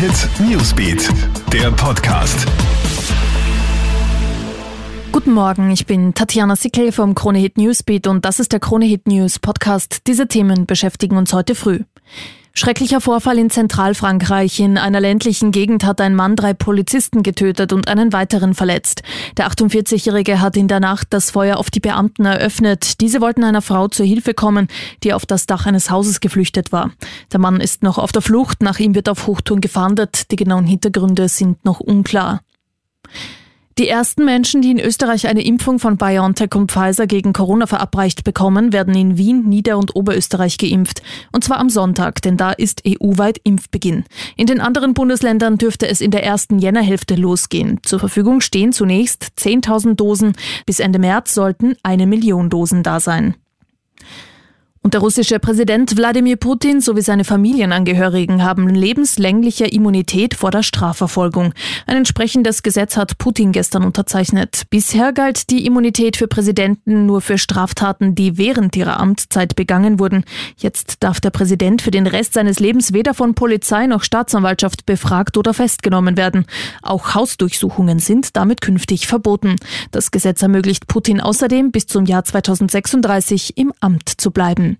Hit Newsbeat, der Podcast. Guten Morgen, ich bin Tatjana Sickel vom Krone Hit Newsbeat und das ist der Krone Hit News Podcast. Diese Themen beschäftigen uns heute früh. Schrecklicher Vorfall in Zentralfrankreich. In einer ländlichen Gegend hat ein Mann drei Polizisten getötet und einen weiteren verletzt. Der 48-Jährige hat in der Nacht das Feuer auf die Beamten eröffnet. Diese wollten einer Frau zur Hilfe kommen, die auf das Dach eines Hauses geflüchtet war. Der Mann ist noch auf der Flucht. Nach ihm wird auf Hochtouren gefahndet. Die genauen Hintergründe sind noch unklar. Die ersten Menschen, die in Österreich eine Impfung von BioNTech und Pfizer gegen Corona verabreicht bekommen, werden in Wien, Nieder- und Oberösterreich geimpft. Und zwar am Sonntag, denn da ist EU-weit Impfbeginn. In den anderen Bundesländern dürfte es in der ersten Jännerhälfte losgehen. Zur Verfügung stehen zunächst 10.000 Dosen. Bis Ende März sollten eine Million Dosen da sein. Der russische Präsident Wladimir Putin sowie seine Familienangehörigen haben lebenslängliche Immunität vor der Strafverfolgung. Ein entsprechendes Gesetz hat Putin gestern unterzeichnet. Bisher galt die Immunität für Präsidenten nur für Straftaten, die während ihrer Amtszeit begangen wurden. Jetzt darf der Präsident für den Rest seines Lebens weder von Polizei noch Staatsanwaltschaft befragt oder festgenommen werden. Auch Hausdurchsuchungen sind damit künftig verboten. Das Gesetz ermöglicht Putin außerdem bis zum Jahr 2036 im Amt zu bleiben.